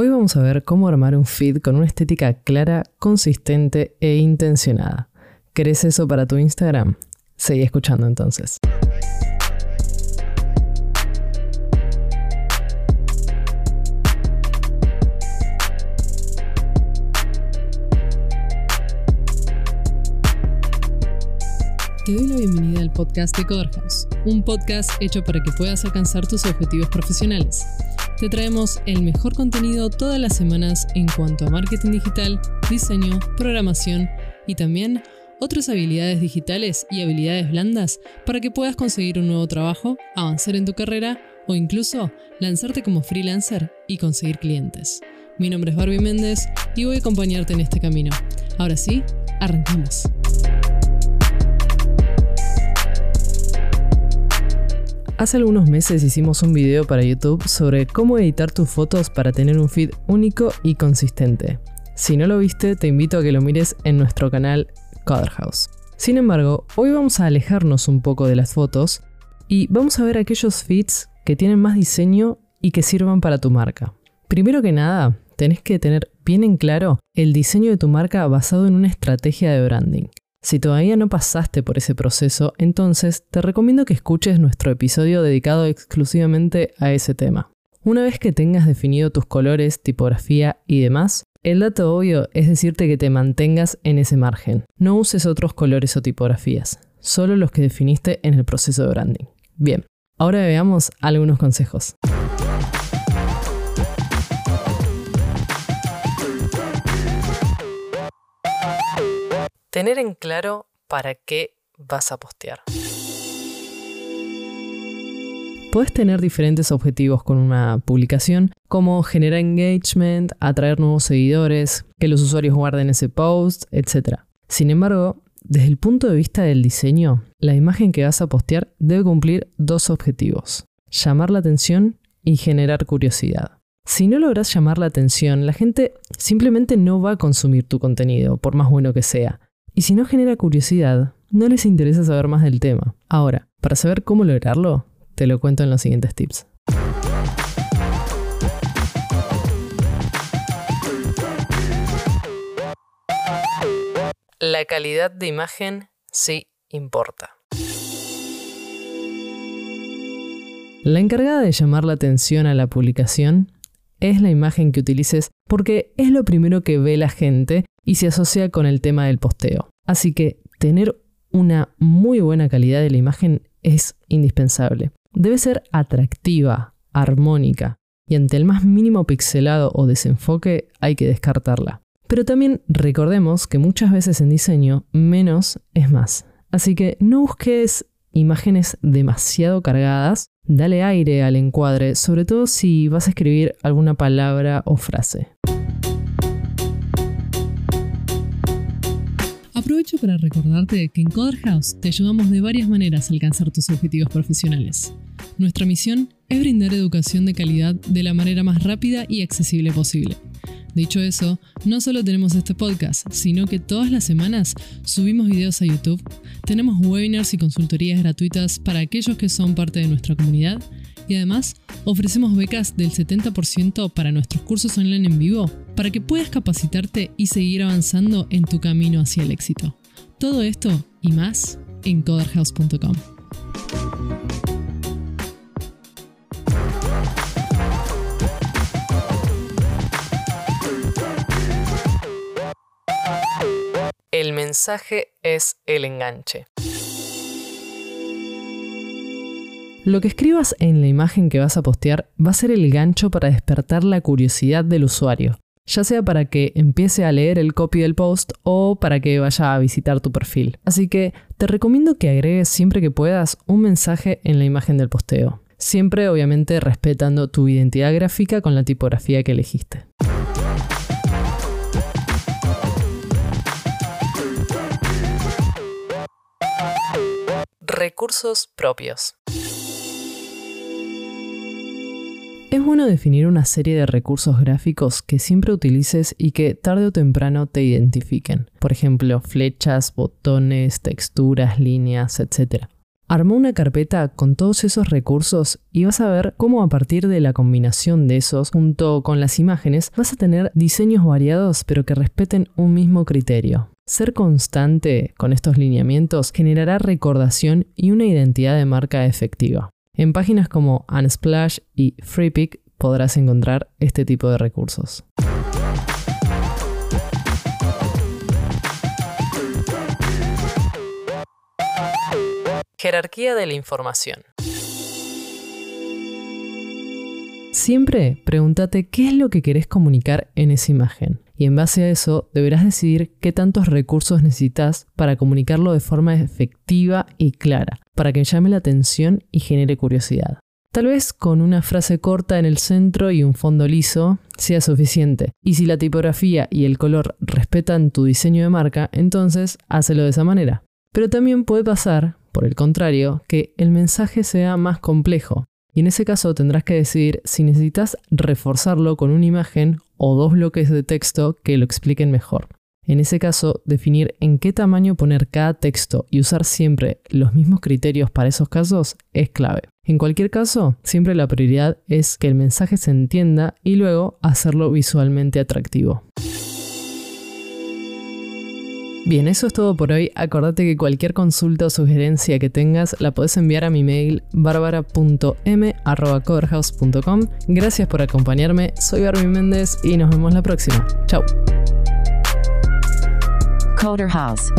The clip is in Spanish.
Hoy vamos a ver cómo armar un feed con una estética clara, consistente e intencionada. ¿Querés eso para tu Instagram? Seguí escuchando entonces. Te doy la bienvenida al podcast de Coder un podcast hecho para que puedas alcanzar tus objetivos profesionales. Te traemos el mejor contenido todas las semanas en cuanto a marketing digital, diseño, programación y también otras habilidades digitales y habilidades blandas para que puedas conseguir un nuevo trabajo, avanzar en tu carrera o incluso lanzarte como freelancer y conseguir clientes. Mi nombre es Barbie Méndez y voy a acompañarte en este camino. Ahora sí, arrancamos. Hace algunos meses hicimos un video para YouTube sobre cómo editar tus fotos para tener un feed único y consistente. Si no lo viste, te invito a que lo mires en nuestro canal Coder House. Sin embargo, hoy vamos a alejarnos un poco de las fotos y vamos a ver aquellos feeds que tienen más diseño y que sirvan para tu marca. Primero que nada, tenés que tener bien en claro el diseño de tu marca basado en una estrategia de branding. Si todavía no pasaste por ese proceso, entonces te recomiendo que escuches nuestro episodio dedicado exclusivamente a ese tema. Una vez que tengas definido tus colores, tipografía y demás, el dato obvio es decirte que te mantengas en ese margen. No uses otros colores o tipografías, solo los que definiste en el proceso de branding. Bien, ahora veamos algunos consejos. Tener en claro para qué vas a postear. Puedes tener diferentes objetivos con una publicación, como generar engagement, atraer nuevos seguidores, que los usuarios guarden ese post, etc. Sin embargo, desde el punto de vista del diseño, la imagen que vas a postear debe cumplir dos objetivos, llamar la atención y generar curiosidad. Si no logras llamar la atención, la gente simplemente no va a consumir tu contenido, por más bueno que sea. Y si no genera curiosidad, no les interesa saber más del tema. Ahora, para saber cómo lograrlo, te lo cuento en los siguientes tips. La calidad de imagen sí importa. La encargada de llamar la atención a la publicación es la imagen que utilices porque es lo primero que ve la gente y se asocia con el tema del posteo. Así que tener una muy buena calidad de la imagen es indispensable. Debe ser atractiva, armónica, y ante el más mínimo pixelado o desenfoque hay que descartarla. Pero también recordemos que muchas veces en diseño menos es más. Así que no busques imágenes demasiado cargadas, dale aire al encuadre, sobre todo si vas a escribir alguna palabra o frase. Aprovecho para recordarte que en Coder House te ayudamos de varias maneras a alcanzar tus objetivos profesionales. Nuestra misión es brindar educación de calidad de la manera más rápida y accesible posible. Dicho eso, no solo tenemos este podcast, sino que todas las semanas subimos videos a YouTube, tenemos webinars y consultorías gratuitas para aquellos que son parte de nuestra comunidad y además ofrecemos becas del 70% para nuestros cursos online en vivo para que puedas capacitarte y seguir avanzando en tu camino hacia el éxito. Todo esto y más en coderhouse.com. El mensaje es el enganche. Lo que escribas en la imagen que vas a postear va a ser el gancho para despertar la curiosidad del usuario, ya sea para que empiece a leer el copy del post o para que vaya a visitar tu perfil. Así que te recomiendo que agregues siempre que puedas un mensaje en la imagen del posteo, siempre obviamente respetando tu identidad gráfica con la tipografía que elegiste. Recursos propios. Es bueno definir una serie de recursos gráficos que siempre utilices y que tarde o temprano te identifiquen. Por ejemplo, flechas, botones, texturas, líneas, etc. Armó una carpeta con todos esos recursos y vas a ver cómo a partir de la combinación de esos junto con las imágenes vas a tener diseños variados pero que respeten un mismo criterio. Ser constante con estos lineamientos generará recordación y una identidad de marca efectiva. En páginas como Unsplash y FreePic podrás encontrar este tipo de recursos. Jerarquía de la información. Siempre pregúntate qué es lo que querés comunicar en esa imagen. Y en base a eso deberás decidir qué tantos recursos necesitas para comunicarlo de forma efectiva y clara, para que llame la atención y genere curiosidad. Tal vez con una frase corta en el centro y un fondo liso sea suficiente. Y si la tipografía y el color respetan tu diseño de marca, entonces hácelo de esa manera. Pero también puede pasar por el contrario, que el mensaje sea más complejo. Y en ese caso tendrás que decidir si necesitas reforzarlo con una imagen o dos bloques de texto que lo expliquen mejor. En ese caso, definir en qué tamaño poner cada texto y usar siempre los mismos criterios para esos casos es clave. En cualquier caso, siempre la prioridad es que el mensaje se entienda y luego hacerlo visualmente atractivo. Bien, eso es todo por hoy. Acordate que cualquier consulta o sugerencia que tengas la puedes enviar a mi mail barbara.m.coverhouse.com. Gracias por acompañarme, soy Barbie Méndez y nos vemos la próxima. Chao. Coder House.